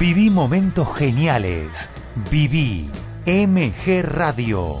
Viví momentos geniales. Viví MG Radio.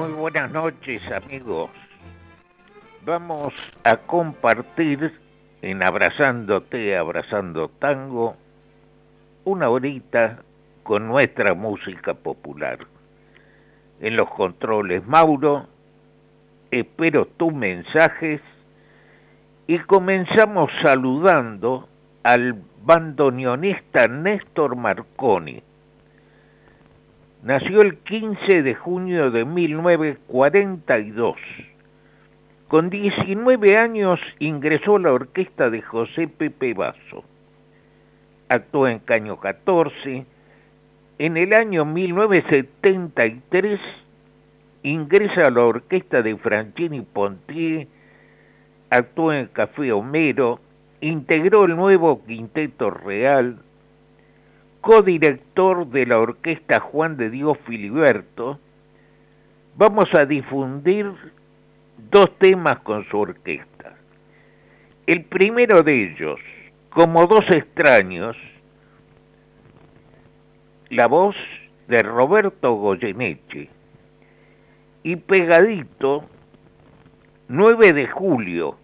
Muy buenas noches amigos. Vamos a compartir en Abrazándote, Abrazando Tango, una horita con nuestra música popular. En los controles Mauro, espero tus mensajes y comenzamos saludando al bandoneonista Néstor Marconi Nació el 15 de junio de 1942. Con 19 años ingresó a la orquesta de José Pepe Basso. Actuó en Caño 14. En el año 1973 ingresa a la orquesta de Franchini Pontier. Actuó en Café Homero. Integró el nuevo Quinteto Real codirector de la orquesta Juan de Dios Filiberto, vamos a difundir dos temas con su orquesta. El primero de ellos, como dos extraños, la voz de Roberto Goyeneche y pegadito 9 de julio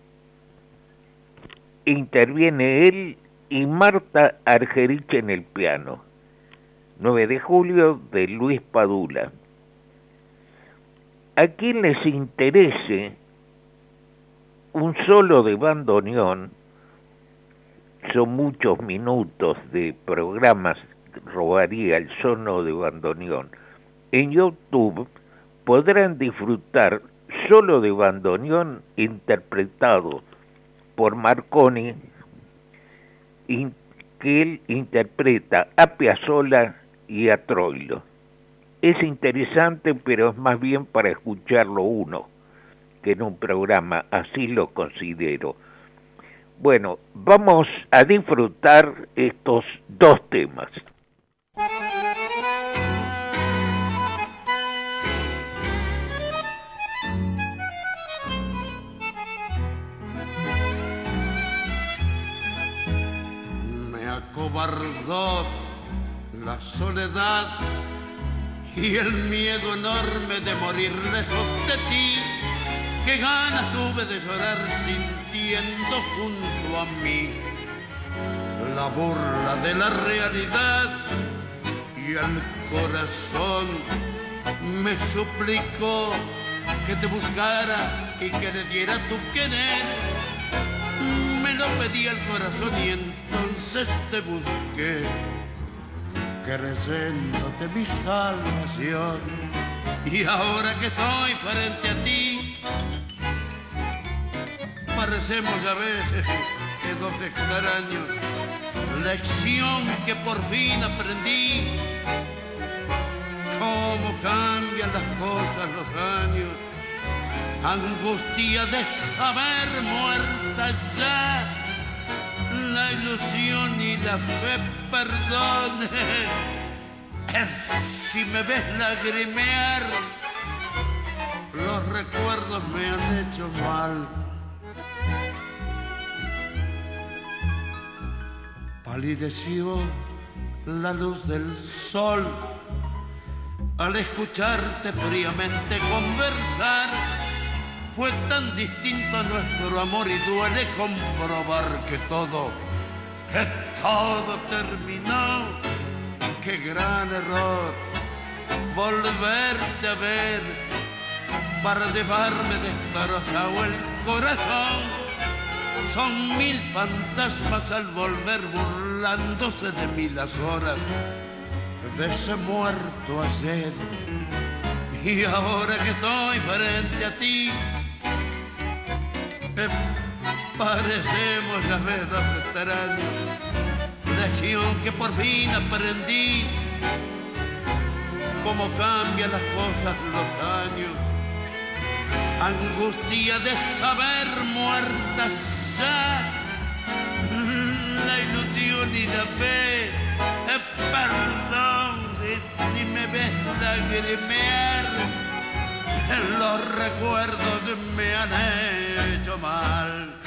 interviene él y Marta Argerich en el piano. 9 de julio de Luis Padula. A quien les interese un solo de bandoneón, son muchos minutos de programas, robaría el sono de bandoneón. En YouTube podrán disfrutar solo de bandoneón interpretado por Marconi que él interpreta a Piazzolla y a Troilo. Es interesante, pero es más bien para escucharlo uno que en un programa, así lo considero. Bueno, vamos a disfrutar estos dos temas. Cobardó la soledad y el miedo enorme de morir lejos de ti. Qué ganas tuve de llorar sintiendo junto a mí la burla de la realidad y el corazón me suplicó que te buscara y que le diera tu querer lo pedí el corazón y entonces te busqué, creyéndote mi salvación. Y ahora que estoy frente a ti, parecemos a veces que dos extraños. Lección que por fin aprendí, cómo cambian las cosas los años angustia de saber muerta ya, la ilusión y la fe perdone. Si me ves lagrimear, los recuerdos me han hecho mal. Palideció la luz del sol al escucharte fríamente conversar fue tan distinto nuestro amor y duele comprobar que todo, que todo terminó. qué gran error volverte a ver para llevarme destrozado el corazón. Son mil fantasmas al volver burlándose de mí las horas de ese muerto ayer. Y ahora que estoy frente a ti, parecemos ya dos extraños. Lección que por fin aprendí, cómo cambian las cosas los años. Angustia de saber muertas ya, la ilusión y la fe, perdón si me ves lagrimear, los recuerdos me han mal.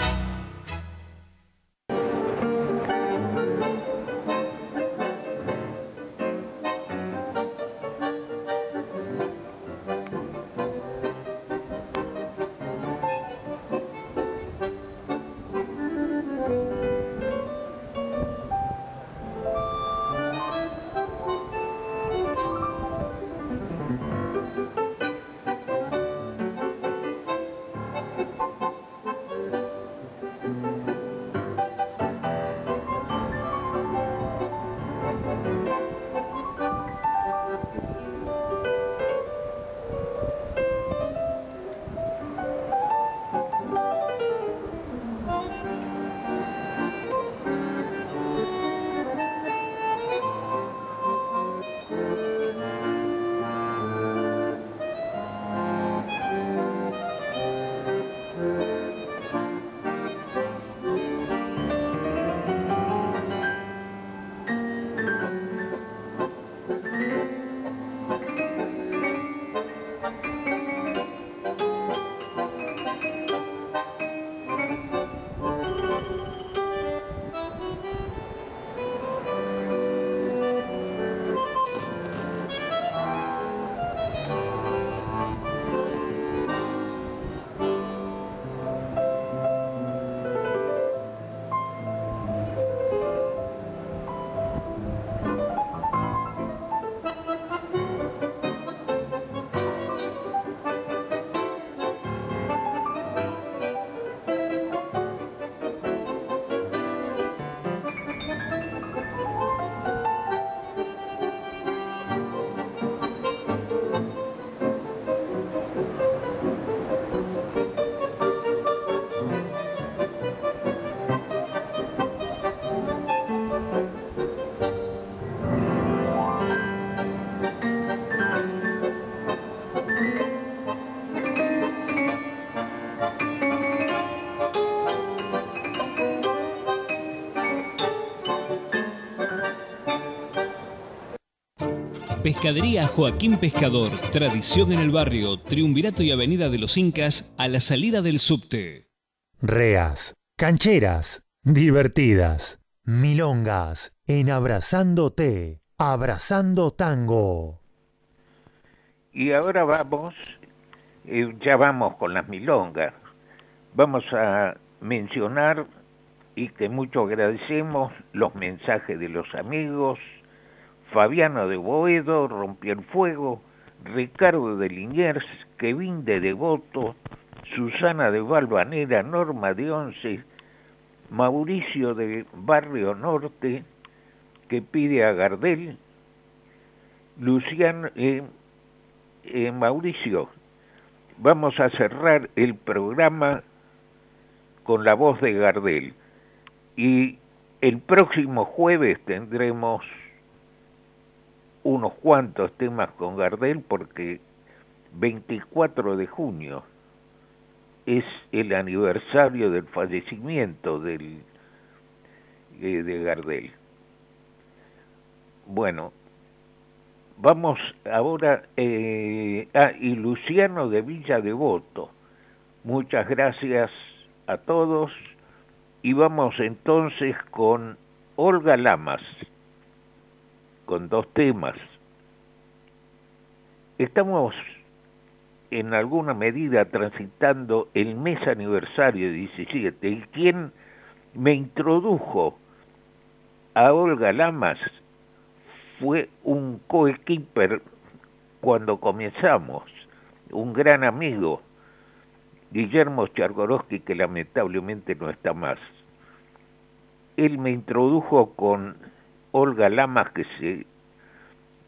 Pescadería Joaquín Pescador, tradición en el barrio, Triunvirato y Avenida de los Incas, a la salida del subte. Reas, cancheras, divertidas, milongas, en Abrazándote, Abrazando Tango. Y ahora vamos, eh, ya vamos con las milongas. Vamos a mencionar y que mucho agradecemos los mensajes de los amigos, Fabiano de Boedo rompió el fuego, Ricardo de Liniers, Kevin de Devoto, Susana de Valvanera, Norma de Once, Mauricio de Barrio Norte, que pide a Gardel, Luciano, eh, eh, Mauricio, vamos a cerrar el programa con la voz de Gardel. Y el próximo jueves tendremos unos cuantos temas con Gardel porque 24 de junio es el aniversario del fallecimiento del eh, de Gardel. Bueno, vamos ahora eh, a y Luciano de Villa Devoto. Muchas gracias a todos y vamos entonces con Olga Lamas con dos temas. Estamos en alguna medida transitando el mes aniversario 17 y quien me introdujo a Olga Lamas fue un coequiper cuando comenzamos, un gran amigo, Guillermo Chargorowski, que lamentablemente no está más. Él me introdujo con Olga Lamas, que se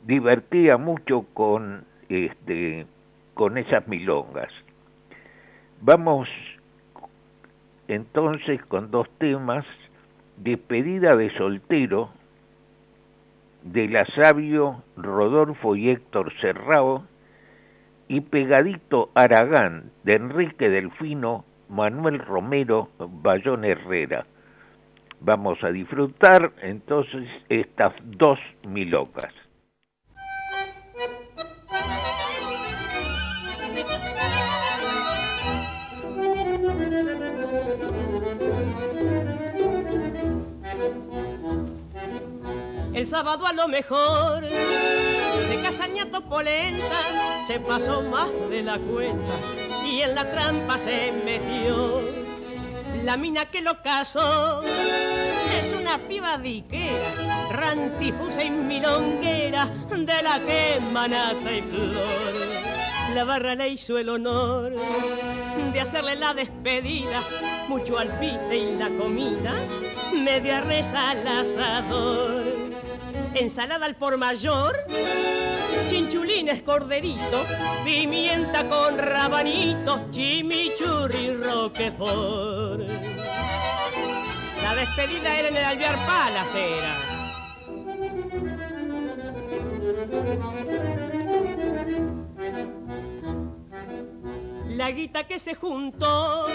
divertía mucho con este con esas milongas. Vamos entonces con dos temas, despedida de soltero de la sabio Rodolfo y Héctor Serrao y pegadito Aragán de Enrique Delfino, Manuel Romero, Bayón Herrera. Vamos a disfrutar entonces estas dos milocas. El sábado a lo mejor se casa ñato polenta, se pasó más de la cuenta y en la trampa se metió. La mina que lo casó es una piba diquera, rantifusa y milonguera, de la que manata y flor. La barra le hizo el honor de hacerle la despedida, mucho alpiste y la comida, media reza al asador ensalada al por mayor, chinchulines corderito, pimienta con rabanito, chimichurri roquefort. La despedida era en el alvear palacera. La guita que se juntó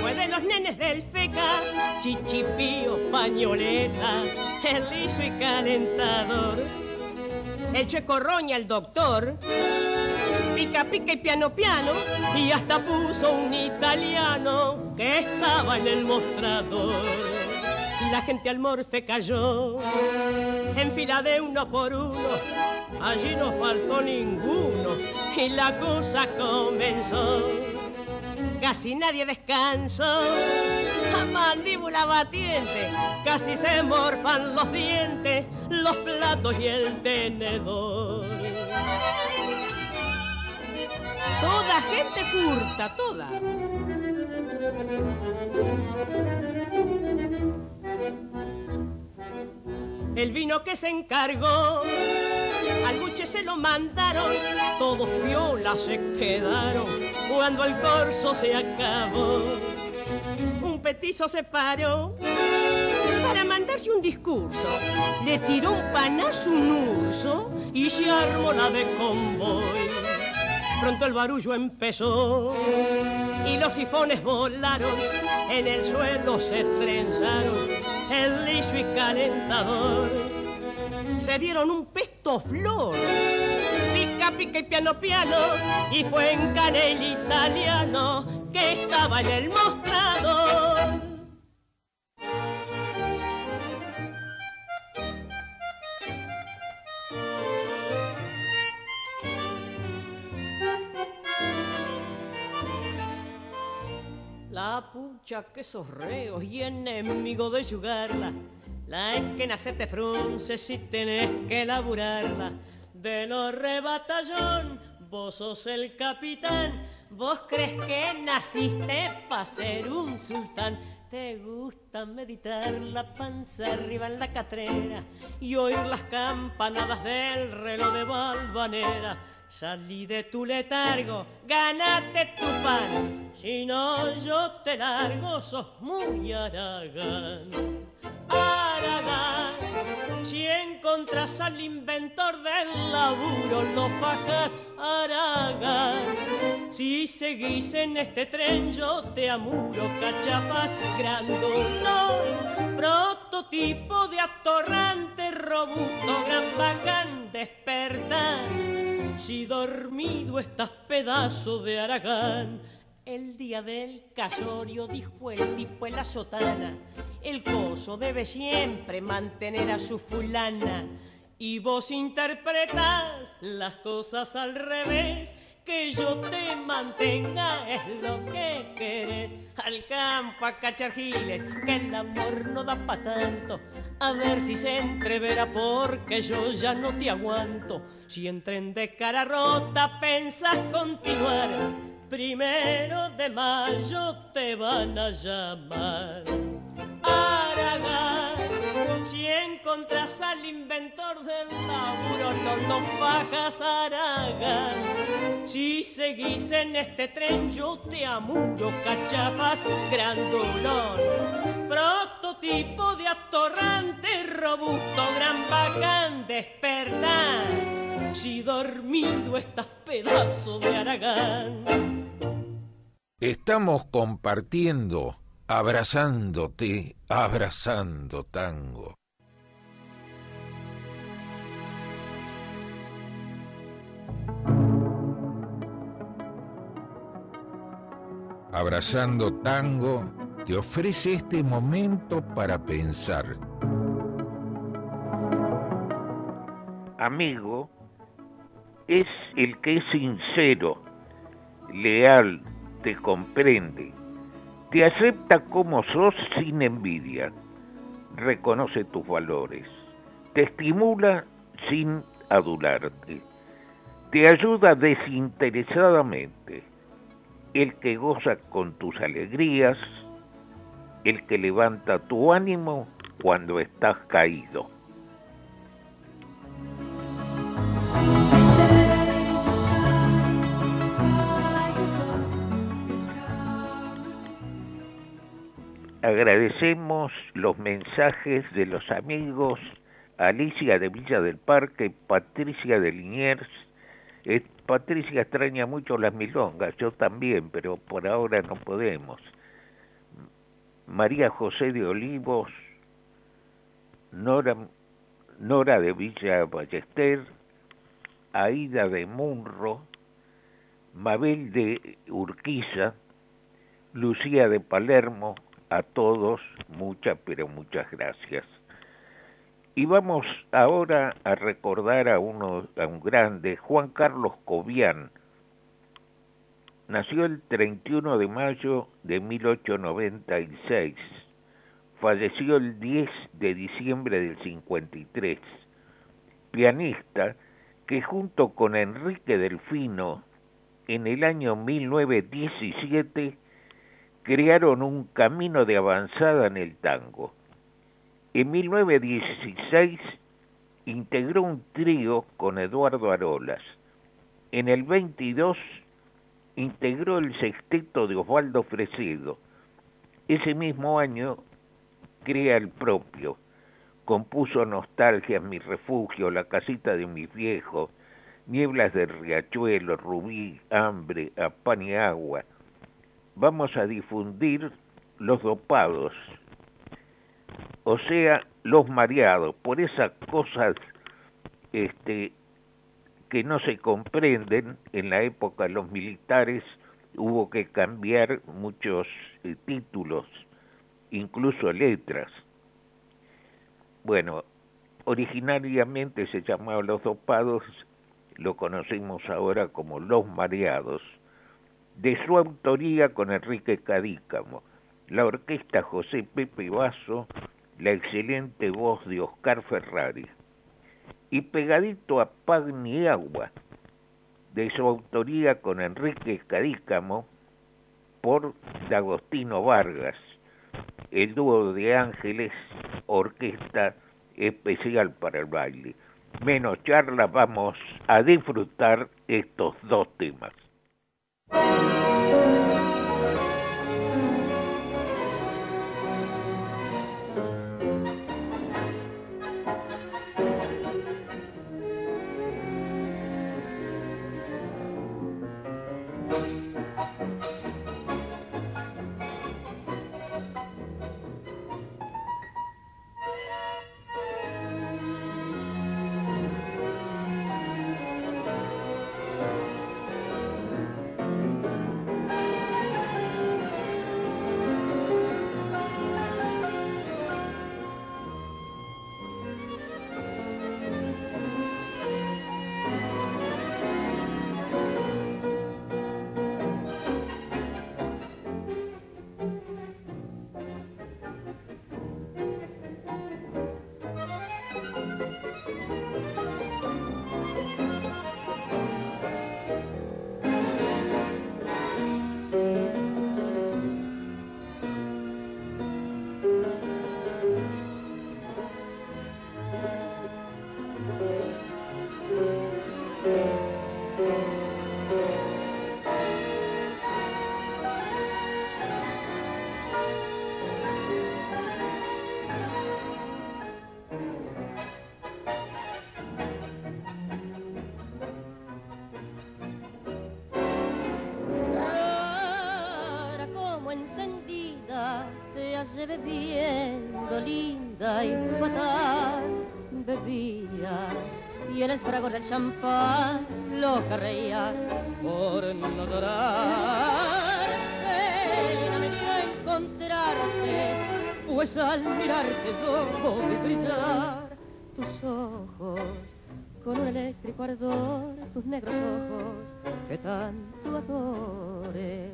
fue de los nenes del feca, chichipío, pañoleta, el liso y calentador. El checo roña, el doctor, pica, pica y piano, piano, y hasta puso un italiano que estaba en el mostrador. La gente al morfe cayó, en fila de uno por uno, allí no faltó ninguno, y la cosa comenzó casi nadie descansó. A mandíbula batiente, casi se morfan los dientes, los platos y el tenedor. Toda gente curta, toda. El vino que se encargó al buche se lo mandaron, todos violas se quedaron cuando el corso se acabó. Un petizo se paró para mandarse un discurso. Le tiró un panazo un urso y se armó la de convoy. Pronto el barullo empezó y los sifones volaron, en el suelo se trenzaron el liso y calentador se dieron un pesto flor. Pica, pica y piano, piano, y fue en canel italiano que estaba en el mostrador. La pucha que sos reo y enemigo de jugarla la esquena se te frunce si tenés que laburarla. De los rebatallón, vos sos el capitán. Vos crees que naciste para ser un sultán. Te gusta meditar la panza arriba en la catrera y oír las campanadas del reloj de balvanera. Salí de tu letargo, ganate tu pan, si no yo te largo, sos muy aragán. Aragán, si encontras al inventor del laburo, lo fajas, Aragán. Si seguís en este tren, yo te amuro, cachapas, grandulón, prototipo de atorrante, robusto, gran bacán, despertar si dormido estás pedazo de Aragán. El día del casorio dijo el tipo en la sotana, el coso debe siempre mantener a su fulana. Y vos interpretas las cosas al revés, que yo te mantenga es lo que querés. Al campo a cachar giles, que el amor no da pa' tanto a ver si se entreverá porque yo ya no te aguanto. Si entren de cara rota pensas continuar, primero de mayo te van a llamar. Aragán, si encontras al inventor del laburo, no nos bajas Aragán. Si seguís en este tren, yo te amuro, cachapas grandulón. Prototipo de atorrante, robusto, gran bacán, despertar. Si dormido estás pedazo de Aragán. Estamos compartiendo abrazándote, abrazando tango. Abrazando Tango te ofrece este momento para pensar. Amigo es el que es sincero, leal, te comprende, te acepta como sos sin envidia, reconoce tus valores, te estimula sin adularte, te ayuda desinteresadamente, el que goza con tus alegrías, el que levanta tu ánimo cuando estás caído. Agradecemos los mensajes de los amigos Alicia de Villa del Parque, Patricia de Liniers. Patricia extraña mucho las milongas, yo también, pero por ahora no podemos. María José de Olivos, Nora, Nora de Villa Ballester, Aida de Munro, Mabel de Urquiza, Lucía de Palermo, a todos muchas, pero muchas gracias. Y vamos ahora a recordar a, uno, a un grande, Juan Carlos Cobian. Nació el 31 de mayo de 1896. Falleció el 10 de diciembre del 53. Pianista que junto con Enrique Delfino en el año 1917 crearon un camino de avanzada en el tango. En 1916 integró un trío con Eduardo Arolas. En el 22 integró el sexteto de Osvaldo Fresedo. Ese mismo año crea el propio. Compuso Nostalgia, Mi Refugio, La Casita de mis viejos, Nieblas del Riachuelo, Rubí, Hambre, A Pan y Agua, vamos a difundir los dopados, o sea, los mareados, por esas cosas este, que no se comprenden en la época de los militares hubo que cambiar muchos eh, títulos, incluso letras. Bueno, originariamente se llamaba Los Dopados, lo conocemos ahora como Los Mareados de su autoría con Enrique Cadícamo, la orquesta José Pepe Vaso, la excelente voz de Oscar Ferrari, y pegadito a Pagni Agua, de su autoría con Enrique Cadícamo, por D'Agostino Vargas, el dúo de Ángeles, orquesta especial para el baile. Menos charla, vamos a disfrutar estos dos temas. Thank you. Champán lo que reías por no llorar. Pena me dio encontrarte, pues al mirarte yo vi brillar tus ojos con un eléctrico ardor, tus negros ojos que tanto adores.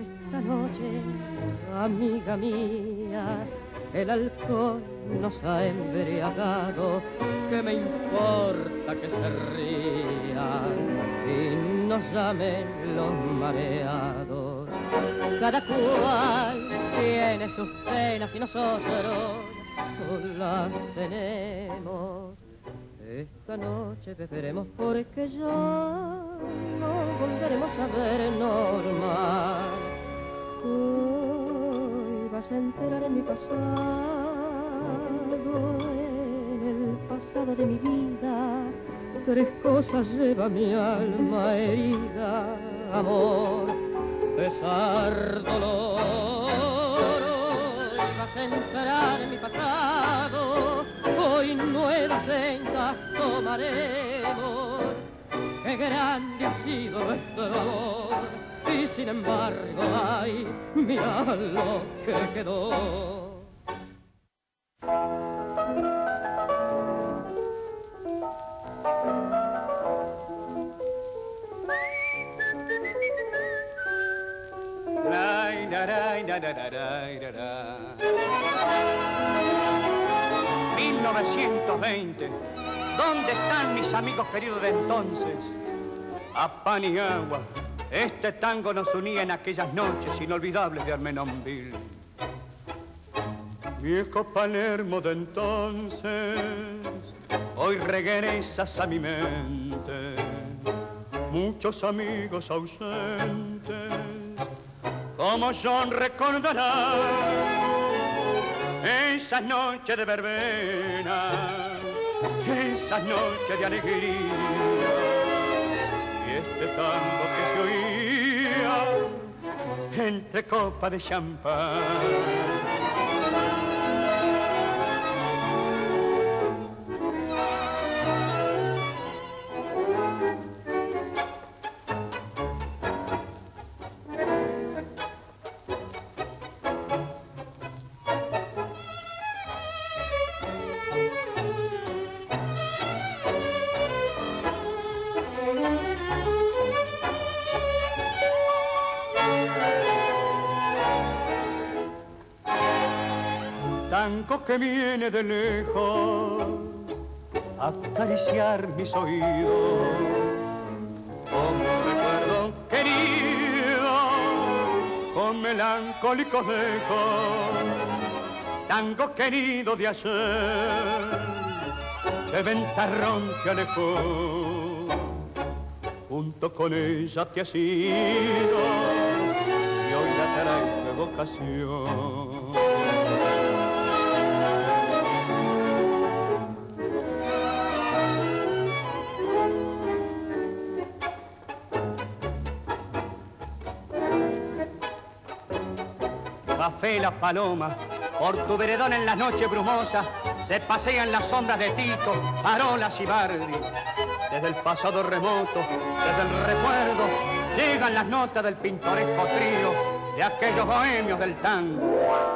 Esta noche, amiga mía, el alcohol nos ha embriagado, que me importa que se rían y nos llamen los mareados. Cada cual tiene sus penas y nosotros las tenemos. Esta noche beberemos porque ya no volveremos a ver normal. Vas a enterar en mi pasado, en el pasado de mi vida. Tres cosas lleva mi alma herida, amor, pesar, dolor. Hoy vas a enterar en mi pasado, hoy nuevas sendas tomaremos. Qué grande ha sido nuestro amor sin embargo, ay, mira lo que quedó. ...1920... ¿Dónde están mis amigos queridos de entonces? A pan y agua, este tango nos unía en aquellas noches inolvidables de Armenonville. Viejo Palermo de entonces, hoy regresas a mi mente. Muchos amigos ausentes, como John recordará esas noches de verbena, esas noches de alegría tango que se entre copa de champán. Que viene de lejos a acariciar mis oídos. Como recuerdo querido, con melancólicos lejos, tango querido de ayer, de ventarrón que alejó, junto con ella te has ido, y hoy la trae vocación. Café la paloma, por tu veredón en las noches brumosas, se pasean las sombras de Tito, Parolas y Bardi. Desde el pasado remoto, desde el recuerdo, llegan las notas del pintoresco trío de aquellos bohemios del tango.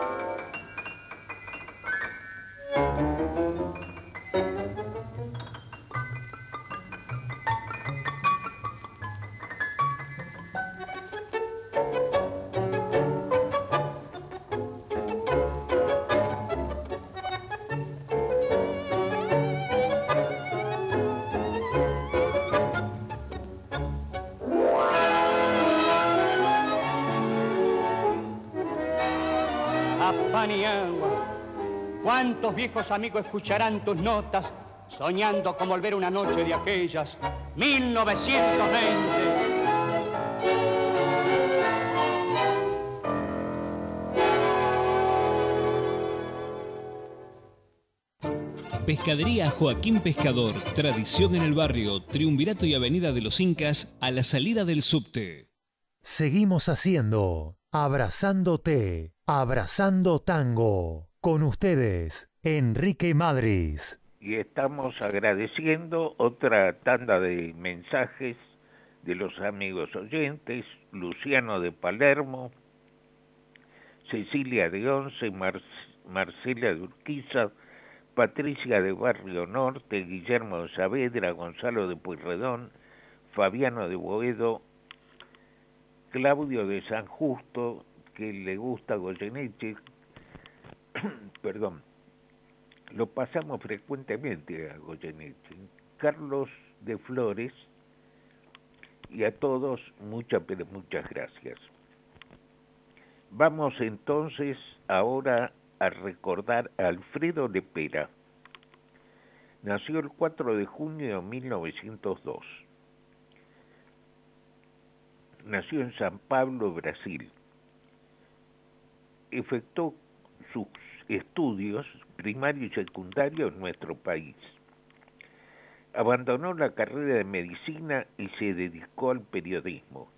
¿Cuántos viejos amigos escucharán tus notas soñando con volver una noche de aquellas 1920? Pescadería Joaquín Pescador, tradición en el barrio, Triunvirato y Avenida de los Incas, a la salida del subte. Seguimos haciendo abrazándote, abrazando tango. Con ustedes, Enrique Madris. Y estamos agradeciendo otra tanda de mensajes de los amigos oyentes, Luciano de Palermo, Cecilia de Once, Marcela de Urquiza, Patricia de Barrio Norte, Guillermo de Saavedra, Gonzalo de Pueyrredón, Fabiano de Boedo, Claudio de San Justo, que le gusta Goyeneche, perdón, lo pasamos frecuentemente a Goyeneche, Carlos de Flores, y a todos muchas, pero muchas gracias. Vamos entonces ahora a recordar a Alfredo Lepera. Nació el 4 de junio de 1902. Nació en San Pablo, Brasil. Efectuó sus estudios primarios y secundarios en nuestro país. Abandonó la carrera de medicina y se dedicó al periodismo.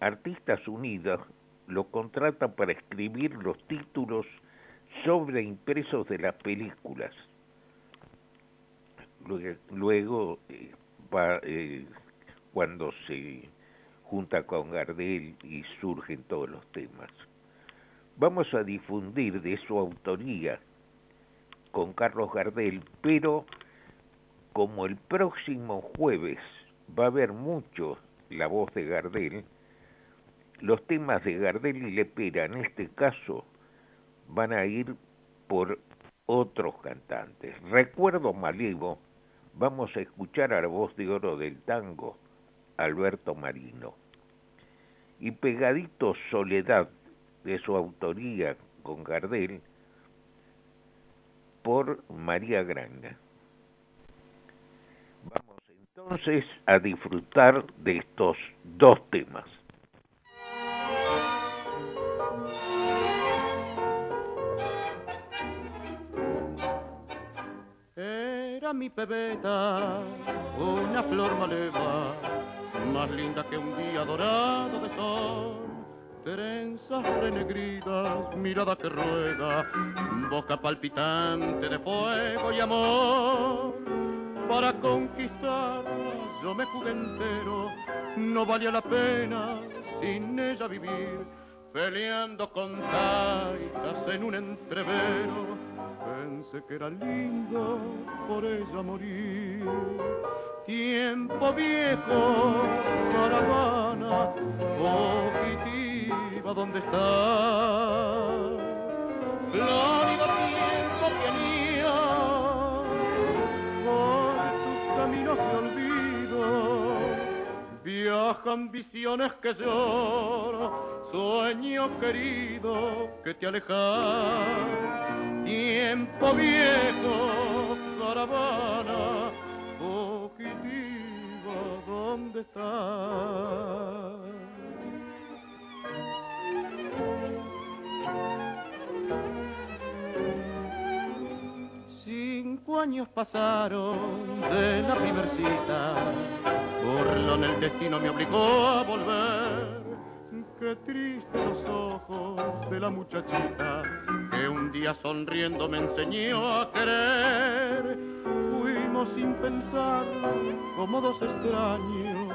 Artistas Unidos lo contrata para escribir los títulos sobre impresos de las películas. Luego, eh, va, eh, cuando se junta con Gardel y surgen todos los temas. Vamos a difundir de su autoría con Carlos Gardel, pero como el próximo jueves va a haber mucho la voz de Gardel, los temas de Gardel y Lepera en este caso van a ir por otros cantantes. Recuerdo Malevo, vamos a escuchar a la voz de oro del tango, Alberto Marino. Y pegadito Soledad, de su autoría con Gardel, por María Granja. Vamos entonces a disfrutar de estos dos temas. mi pebeta, una flor maleva, más linda que un día dorado de sol. Trenzas renegridas, mirada que ruega, boca palpitante de fuego y amor. Para conquistar yo me jugué entero, no valía la pena sin ella vivir, peleando con taitas en un entrevero Pensé que era lindo por ella morir. Tiempo viejo, caravana, fugitiva, ¿dónde está? Florido tiempo tenía por tus caminos de olvido. Viajan visiones que lloro, sueño querido que te alejas tiempo viejo, caravana fugitiva, ¿dónde está? Cinco años pasaron de la primer cita, en el destino me obligó a volver. Qué triste los ojos de la muchachita que un día sonriendo me enseñó a querer. Fuimos sin pensar como dos extraños,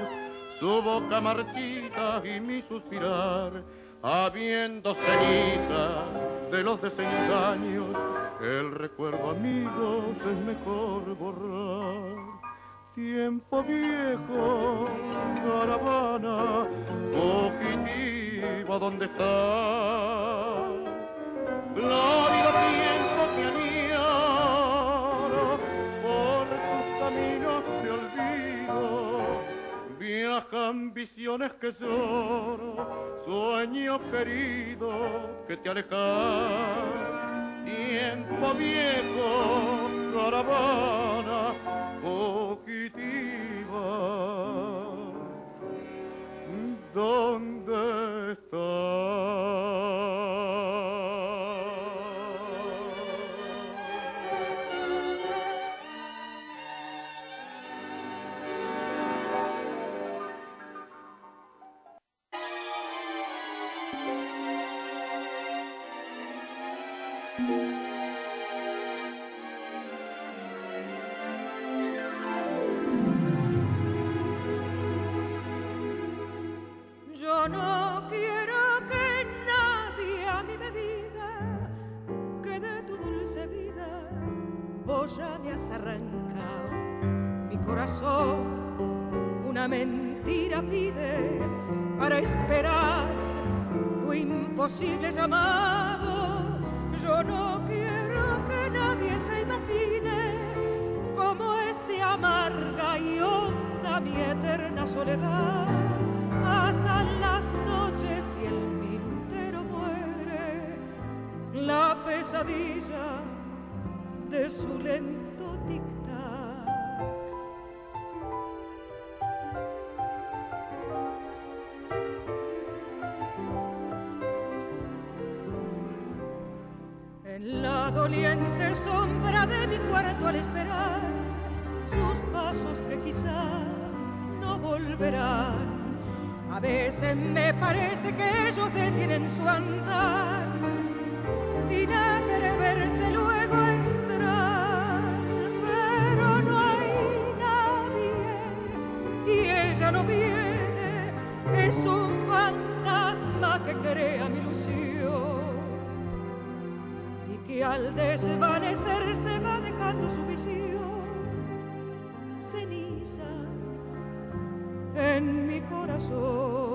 su boca marchita y mi suspirar, habiendo ceniza de los desengaños, el recuerdo amigos es mejor borrar tiempo viejo, caravana fugitiva, ¿dónde está? Glórido tiempo que añoro por tus caminos de olvido, viajan visiones que lloro, sueño querido que te alejas. Tiempo viejo, caravana A veces me parece que ellos detienen su andar sin atreverse luego a entrar. Pero no hay nadie y ella no viene. Es un fantasma que crea mi ilusión y que al desvanecer se va dejando su visión. Cenizas en mi corazón.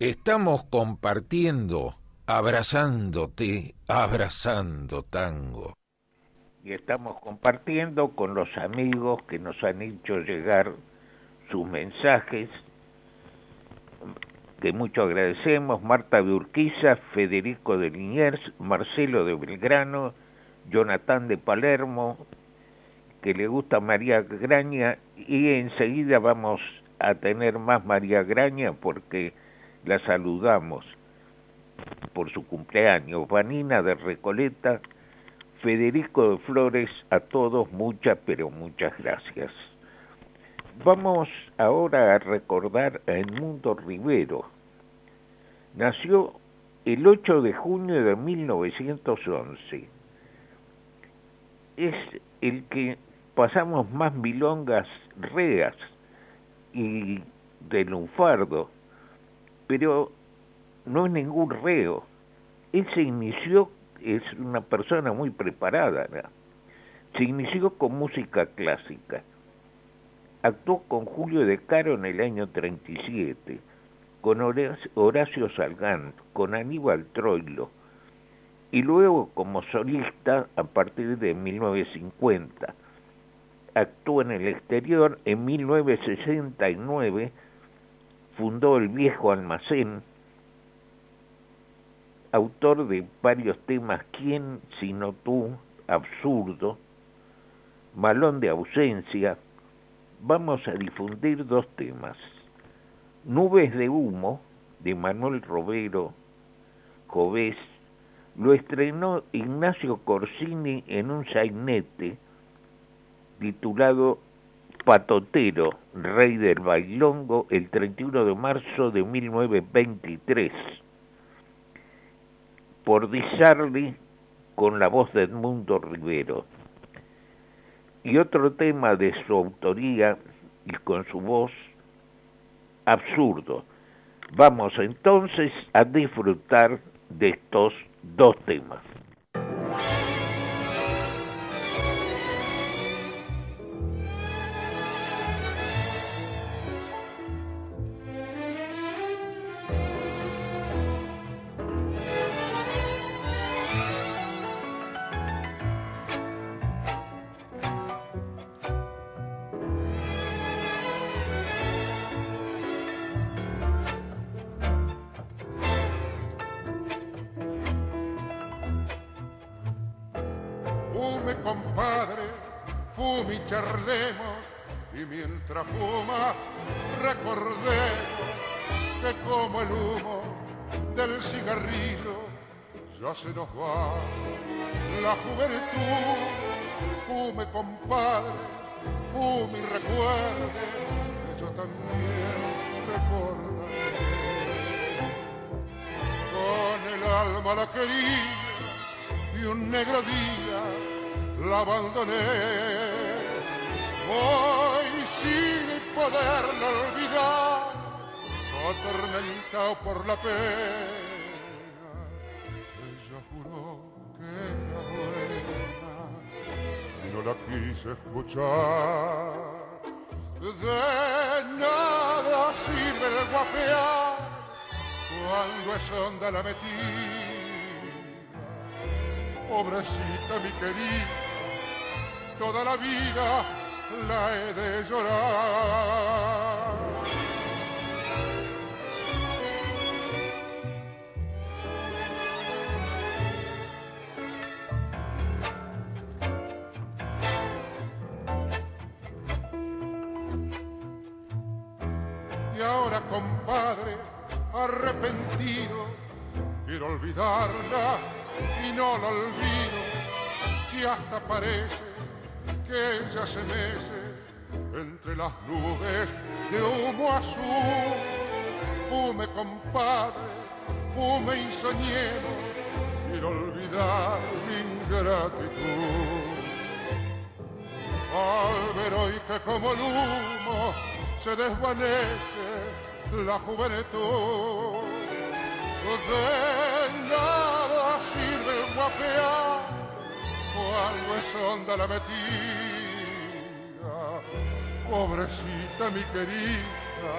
Estamos compartiendo, abrazándote, abrazando tango. y estamos compartiendo con los amigos que nos han hecho llegar sus mensajes, que mucho agradecemos, Marta de Urquiza, Federico de Liniers, Marcelo de Belgrano, Jonathan de Palermo, que le gusta María Graña, y enseguida vamos a tener más María Graña porque la saludamos por su cumpleaños, Vanina de Recoleta, Federico de Flores, a todos muchas, pero muchas gracias. Vamos ahora a recordar a Edmundo Rivero. Nació el 8 de junio de 1911. Es el que pasamos más milongas reas y de lunfardo, pero no es ningún reo. Él se inició es una persona muy preparada. Se inició con música clásica. Actuó con Julio De Caro en el año 37, con Horacio, Horacio Salgán, con Aníbal Troilo, y luego como solista a partir de 1950. Actuó en el exterior en 1969, fundó el Viejo Almacén, autor de varios temas, ¿Quién sino tú? Absurdo, Malón de ausencia, vamos a difundir dos temas. Nubes de humo, de Manuel Robero, Jovés, lo estrenó Ignacio Corsini en un sainete titulado Patotero, Rey del Bailongo, el 31 de marzo de 1923 por Di Sarli con la voz de Edmundo Rivero. Y otro tema de su autoría y con su voz, absurdo. Vamos entonces a disfrutar de estos dos temas. Arrepentido, quiero olvidarla y no la olvido, si hasta parece que ella se mece entre las nubes de humo azul. Fume, compadre, fume y soñemos, quiero olvidar mi ingratitud. Al ver hoy que como el humo se desvanece la juventud. De nada sirve guapear cuando es onda la metida. Pobrecita mi querida,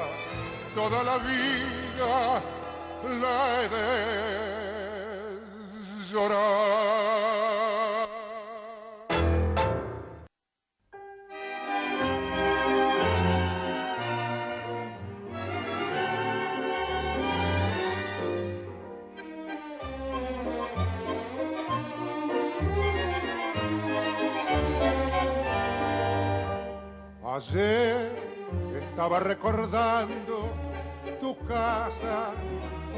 toda la vida la he de llorar. Ayer estaba recordando tu casa,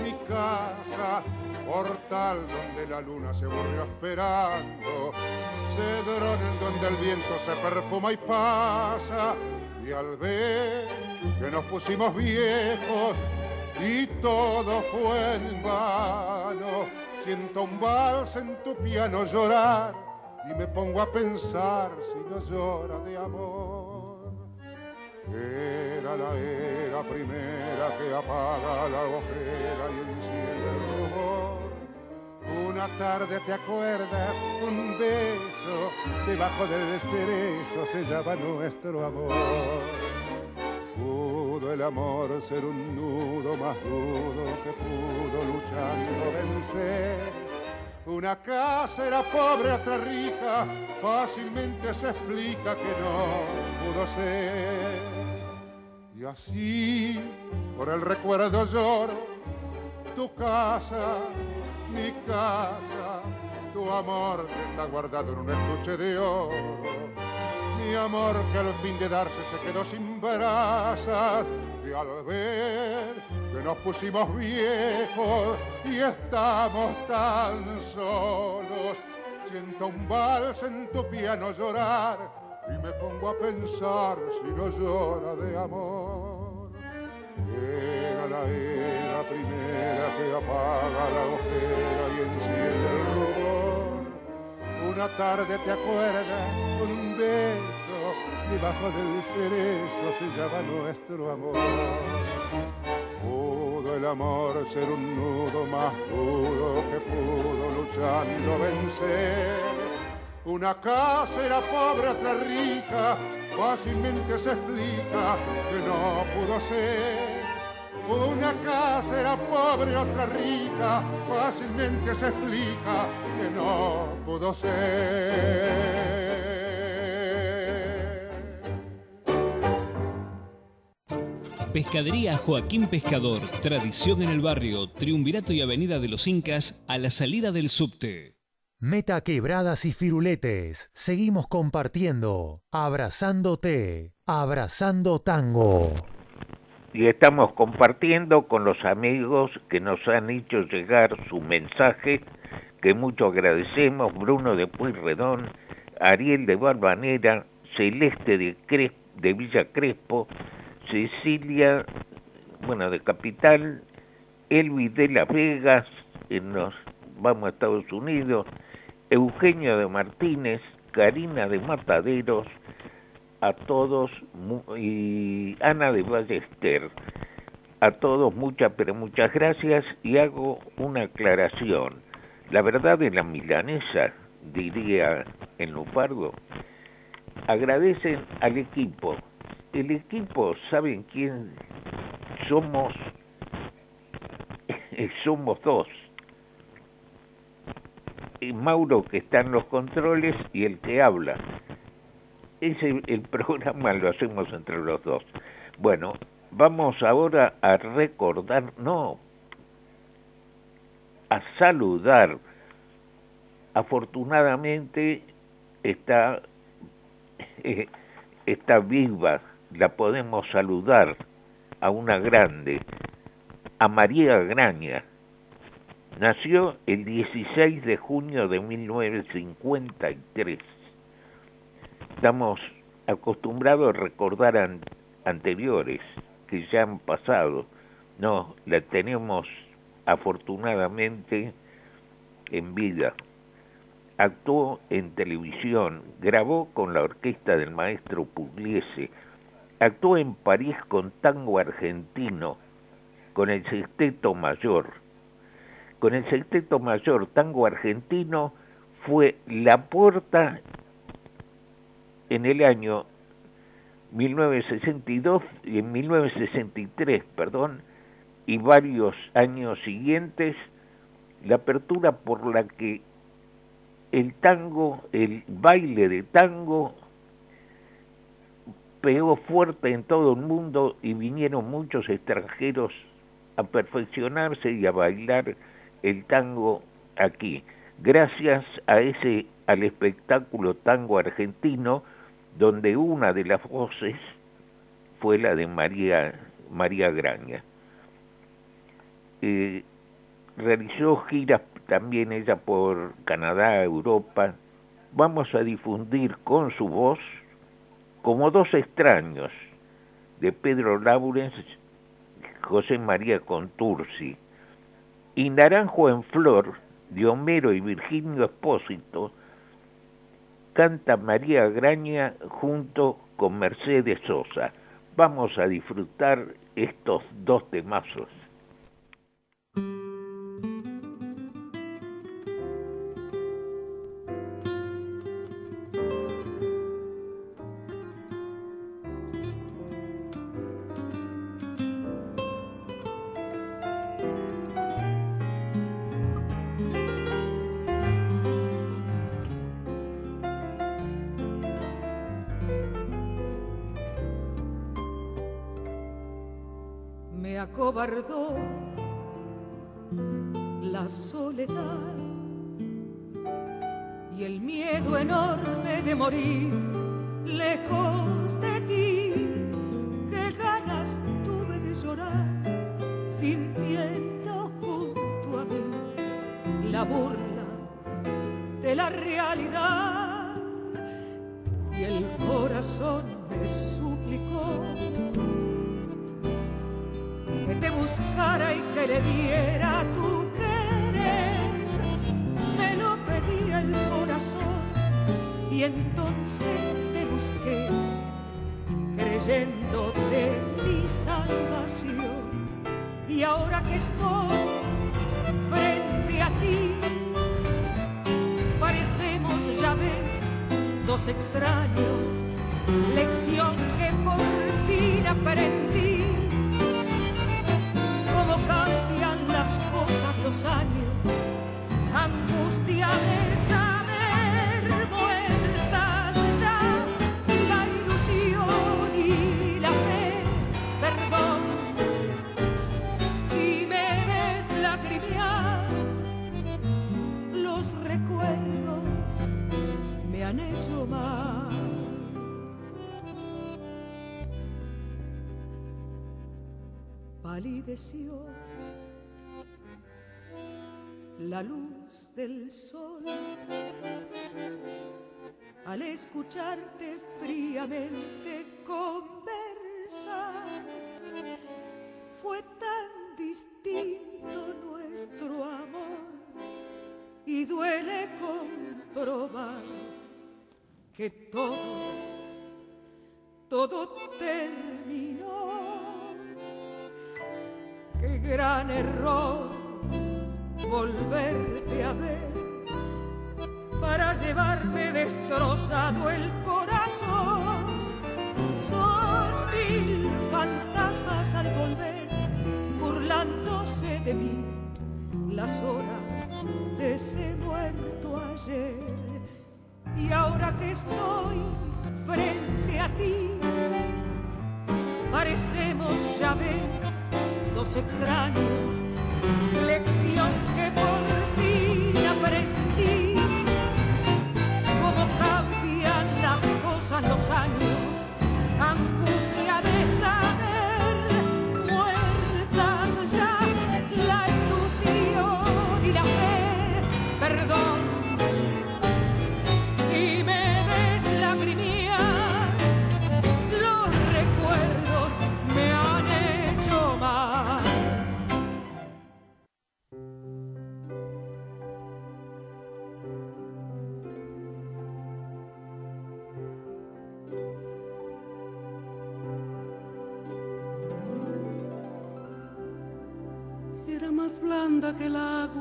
mi casa, portal donde la luna se volvió esperando, cedrón en donde el viento se perfuma y pasa, y al ver que nos pusimos viejos y todo fue en vano, siento un vals en tu piano llorar y me pongo a pensar si no llora de amor. Era la era primera que apaga la ojera y enciende el rubor. Una tarde te acuerdas, un beso debajo del cerezo sellaba nuestro amor. Pudo el amor ser un nudo más duro que pudo luchando vencer una casa era pobre, otra rica, fácilmente se explica que no pudo ser. Y así, por el recuerdo lloro, tu casa, mi casa, tu amor está guardado en un estuche de oro. Mi amor que al fin de darse se quedó sin brasas al ver que nos pusimos viejos y estamos tan solos, siento un vals en tu piano llorar y me pongo a pensar si no llora de amor. Era la era primera que apaga la ojera y enciende el rubor una tarde te acuerdas un beso, debajo del cerezo se llama nuestro amor. Pudo el amor ser un nudo más duro que pudo luchando vencer. Una casa era pobre, otra rica, fácilmente se explica que no pudo ser. Una casa era pobre, otra rica, fácilmente se explica que no pudo ser. Pescadería Joaquín Pescador, tradición en el barrio, Triunvirato y Avenida de los Incas, a la salida del subte. Meta quebradas y firuletes. Seguimos compartiendo, abrazándote, abrazando tango. Y estamos compartiendo con los amigos que nos han hecho llegar su mensaje, que mucho agradecemos, Bruno de Pueyrredón, Ariel de Barbanera, Celeste de, Cres de Villa Crespo, Cecilia, bueno, de Capital, Elvis de Las Vegas, nos vamos a Estados Unidos, Eugenio de Martínez, Karina de Mataderos, a todos y Ana de Ballester. A todos muchas, pero muchas gracias y hago una aclaración. La verdad de la milanesa, diría en Lufardo, agradecen al equipo. El equipo, ¿saben quién somos? somos dos. Mauro que está en los controles y el que habla ese el programa lo hacemos entre los dos. Bueno, vamos ahora a recordar, no, a saludar. Afortunadamente está eh, está viva, la podemos saludar a una grande, a María Graña. Nació el 16 de junio de 1953 estamos acostumbrados a recordar anteriores que ya han pasado. No, la tenemos afortunadamente en vida. Actuó en televisión, grabó con la orquesta del maestro Pugliese, actuó en París con tango argentino, con el sexteto mayor. Con el sexteto mayor tango argentino fue la puerta en el año 1962 y en 1963, perdón, y varios años siguientes, la apertura por la que el tango, el baile de tango, pegó fuerte en todo el mundo y vinieron muchos extranjeros a perfeccionarse y a bailar el tango aquí. Gracias a ese al espectáculo tango argentino donde una de las voces fue la de María, María Graña. Eh, realizó giras también ella por Canadá, Europa. Vamos a difundir con su voz como dos extraños de Pedro Laurens, José María Contursi y Naranjo en Flor de Homero y Virginio Espósito canta María Graña junto con Mercedes Sosa. Vamos a disfrutar estos dos temazos. Y ahora que estoy frente a ti, parecemos, ya ves, dos extraños, lección que por fin aprendí. Palideció la luz del sol al escucharte fríamente conversar. Fue tan distinto nuestro amor y duele comprobar que todo, todo terminó. Qué gran error volverte a ver para llevarme destrozado el corazón. Son mil fantasmas al volver, burlándose de mí, las horas de ese muerto ayer. Y ahora que estoy frente a ti, parecemos, ya ves, extraños, lección que por fin aprendí. Cómo cambian las cosas los años, que el agua,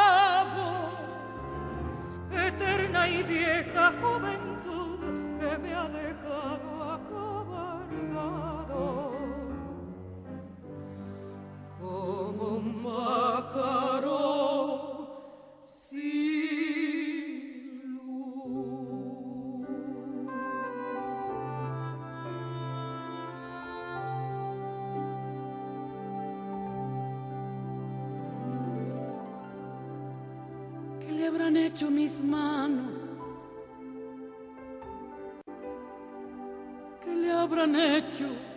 Vieja juventud que me ha dejado acobardado. Como un pájaro sin luz. ¿Qué le habrán hecho mis manos? ¿Qué le habrán hecho?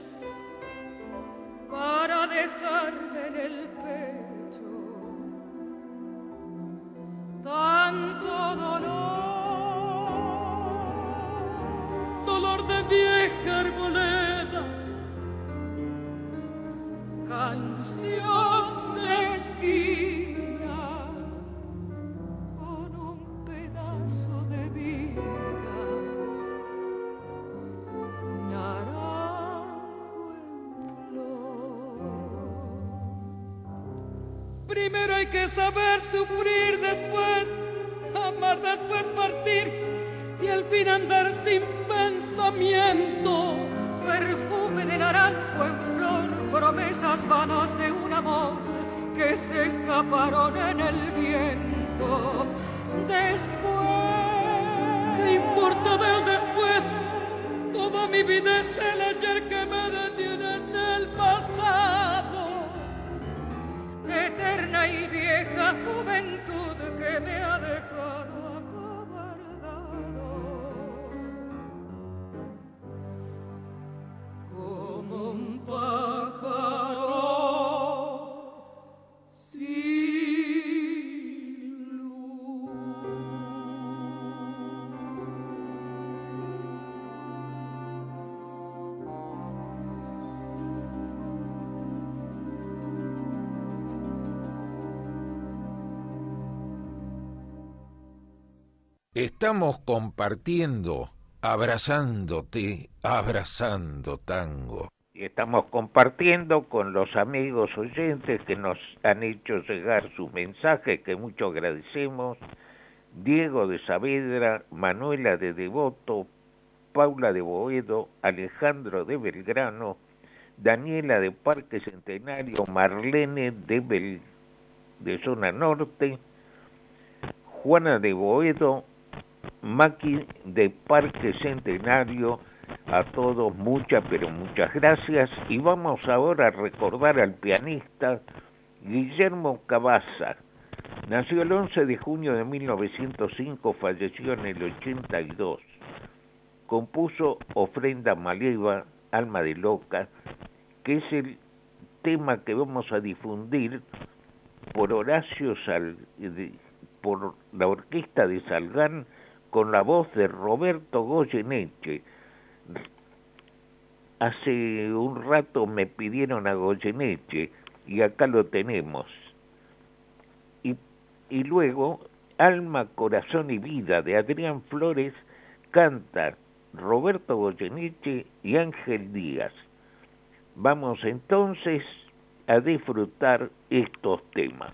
Promesas vanas de un amor que se escaparon en el viento. Después, ¿qué importa del después? Toda mi vida es Estamos compartiendo, abrazándote, abrazando tango. Y estamos compartiendo con los amigos oyentes que nos han hecho llegar sus mensajes, que mucho agradecemos. Diego de Saavedra, Manuela de Devoto, Paula de Boedo, Alejandro de Belgrano, Daniela de Parque Centenario, Marlene de, Bel, de Zona Norte, Juana de Boedo, Maki de Parque Centenario, a todos muchas, pero muchas gracias. Y vamos ahora a recordar al pianista Guillermo Cabaza. Nació el 11 de junio de 1905, falleció en el 82. Compuso Ofrenda Maleva, Alma de Loca, que es el tema que vamos a difundir por Horacio Sal, por la orquesta de Salgán con la voz de Roberto Goyeneche. Hace un rato me pidieron a Goyeneche y acá lo tenemos. Y, luego Alma, Corazón y Vida de Adrián Flores canta Roberto Goyeneche y Ángel Díaz. Vamos entonces a disfrutar estos temas.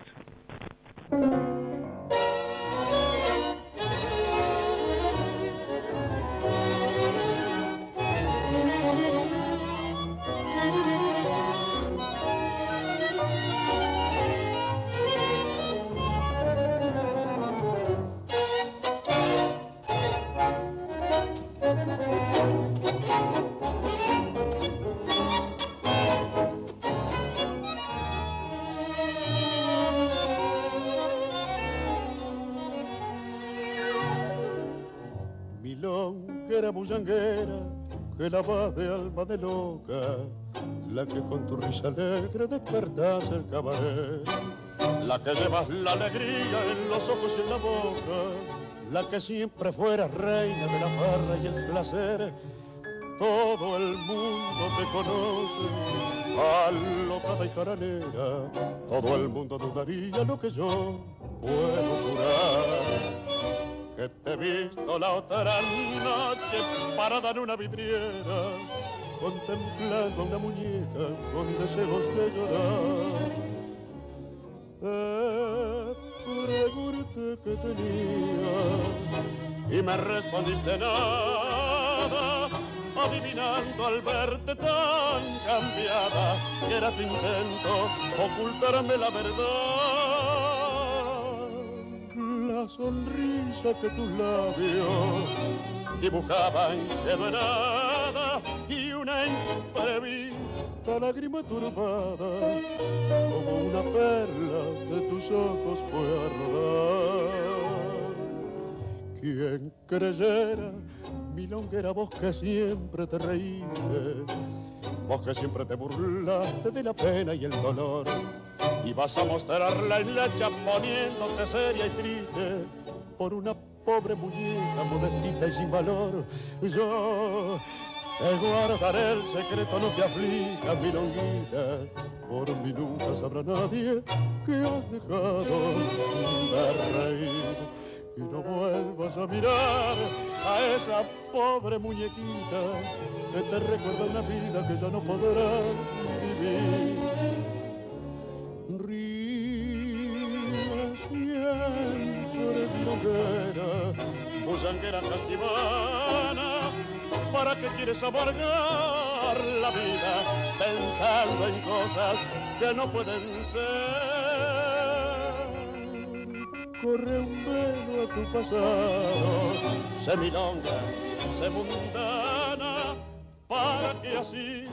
Milonguera bullanguera que la va de alma de loca, la que con tu risa alegre despertas el cabaret, la que llevas la alegría en los ojos y en la boca, la que siempre fuera reina de la farra y el placer. Todo el mundo te conoce, alocada y jaranera, todo el mundo dudaría lo que yo puedo jurar que te he visto la otra noche parada en una vidriera, contemplando una muñeca con deseos de llorar. Te pregunté que tenía y me respondiste nada, adivinando al verte tan cambiada que era tu intento ocultarme la verdad la sonrisa que tus labios dibujaban nada y una imprevista lágrima turbada como una perla de tus ojos fue a rodar. ¿Quién creyera, milonguera, vos que siempre te reíste, vos que siempre te burlaste de la pena y el dolor? y vas a mostrar la hilacha poniéndote seria y triste por una pobre muñeca modestita y sin valor. Yo te guardaré el secreto, no te aflijas, mi longuita, por mí nunca sabrá nadie que has dejado de reír y no vuelvas a mirar a esa pobre muñequita que te recuerda una vida que ya no podrás vivir. Ríe siempre bloguera, bullanguera cantivana, ¿para qué quieres amargar la vida pensando en cosas que no pueden ser? Corre un velo a tu pasado, se milonga, se mundana, para que así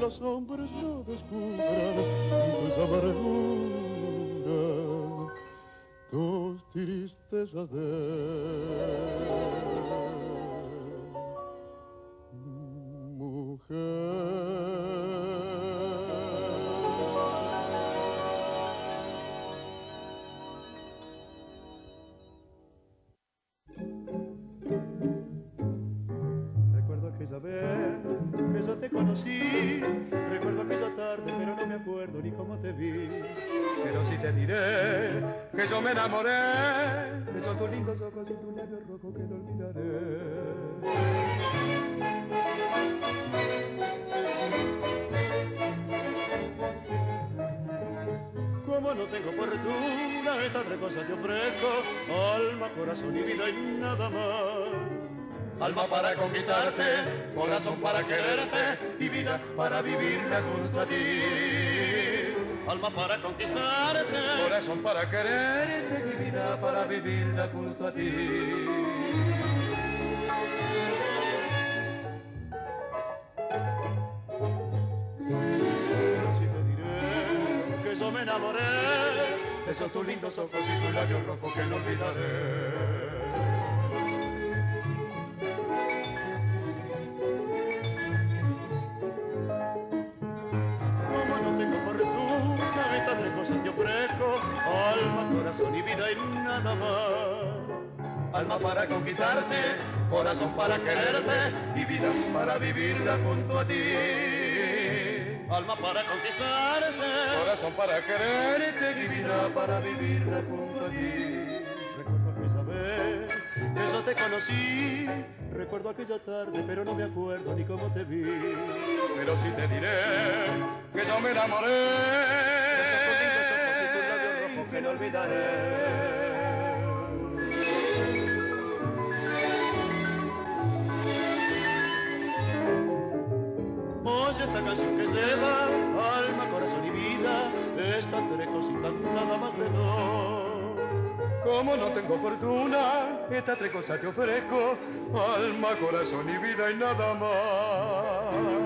los hombres no descubran tus amarguras tus tristezas de mujer. Vi. Pero sí te diré que yo me enamoré de esos tus lindos ojos y tu labio rojo que no olvidaré. Como no tengo fortuna, estas tres cosas te ofrezco, alma, corazón y vida y nada más alma para conquistarte, corazón para quererte y vida para vivirla junto a ti. Alma para conquistarte, corazón para quererte y vida para vivirla junto a ti. Si te diré que yo me enamoré de esos tus lindos ojos y tus labios rojos que no olvidaré. Vida y nada más. Alma para conquistarte, corazón para quererte y vida para vivirla junto a ti. Alma para conquistarte, corazón para quererte y vida para vivirla junto a ti. Recuerdo aquella vez que yo te conocí, recuerdo aquella tarde, pero no me acuerdo ni cómo te vi. Pero sí te diré que yo me enamoré que no olvidaré. Oye esta canción que lleva alma, corazón y vida, estas tres cositas nada más te doy. Como no tengo fortuna, estas tres cosas te ofrezco, alma, corazón y vida y nada más.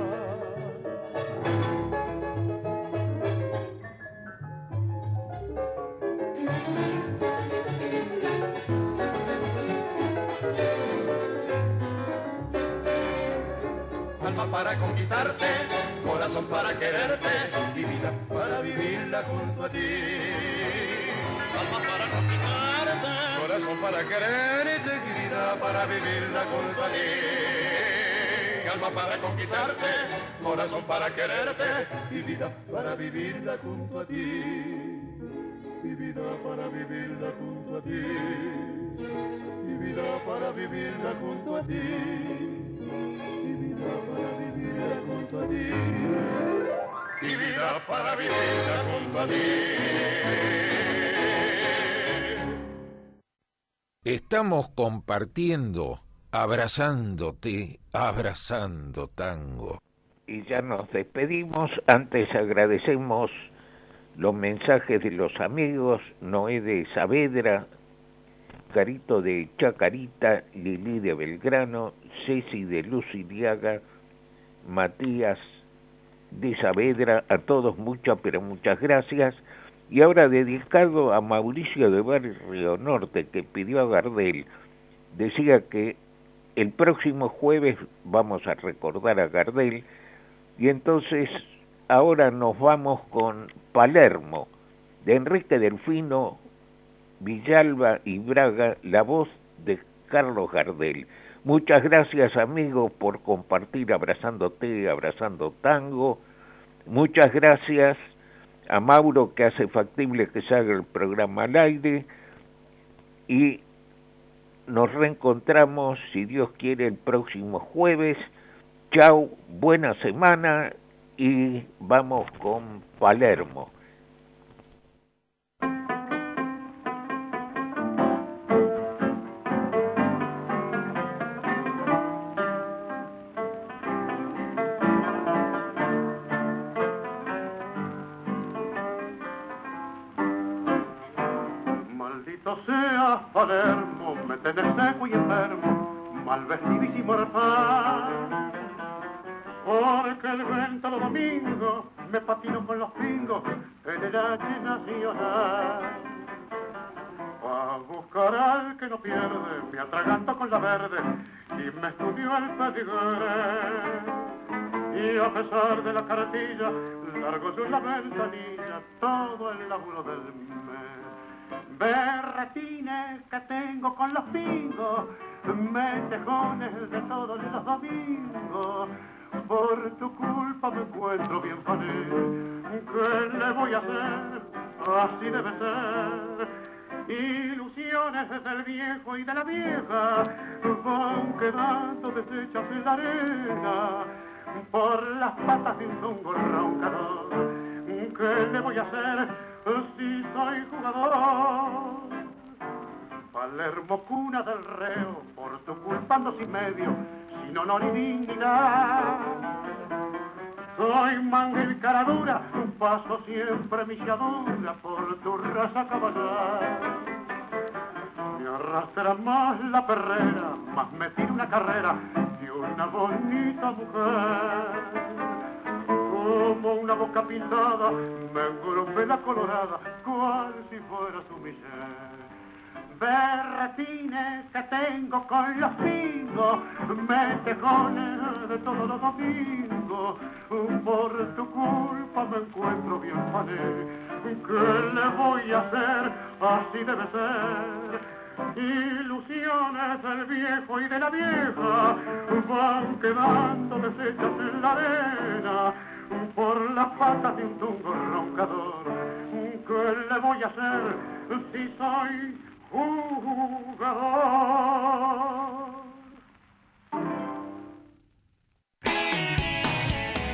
Para conquistarte, corazón para quererte y vida para vivirla junto a ti. Alma para conquistarte, corazón para quererte y vida para vivirla junto a ti. Alma para conquistarte, corazón para quererte y vida para vivirla junto a ti. Mi vida para vivirla junto a ti. Mi vida para vivirla junto a ti para vivirla junto a ti. Mi vida para vivirla junto a ti. Estamos compartiendo, abrazándote, abrazando tango. Y ya nos despedimos. Antes agradecemos los mensajes de los amigos Noé de Saavedra, Carito de Chacarita, Lili de Belgrano, Ceci de Luciliaga, Matías de Saavedra, a todos muchas, pero muchas gracias. Y ahora dedicado a Mauricio de Barrio Norte, que pidió a Gardel, decía que el próximo jueves vamos a recordar a Gardel, y entonces ahora nos vamos con Palermo, de Enrique Delfino, Villalba y Braga, la voz de Carlos Gardel. Muchas gracias amigos por compartir abrazándote, abrazando tango. Muchas gracias a Mauro que hace factible que se haga el programa al aire y nos reencontramos, si Dios quiere, el próximo jueves. Chao, buena semana y vamos con Palermo. Pesar de la cartilla, largo la ventanilla, todo el laburo del mes. Berretines que tengo con los pingos, metejones de todos los domingos. Por tu culpa me encuentro bien fané. ¿Qué le voy a hacer? Así debe ser. Ilusiones del viejo y de la vieja van quedando deshechas en la arena por las patas de un zungo roncador. ¿Qué le voy a hacer si soy jugador? Palermo, cuna del reo, por tu culpa ando sin medio, sin honor ni dignidad. Soy manga y cara dura, paso siempre mi por tu raza caballar. Arrastra más la perrera, más me tira una carrera de una bonita mujer. Como una boca pintada, me engrupe la colorada, cual si fuera su mujer berretines que tengo con los pingos, metejones de todos los domingos, por tu culpa me encuentro bien fané, ¿qué le voy a hacer? Así debe ser. Ilusiones del viejo y de la vieja van quedando deshechas en la arena por las patas de un tungo roncador. ¿Qué le voy a hacer si soy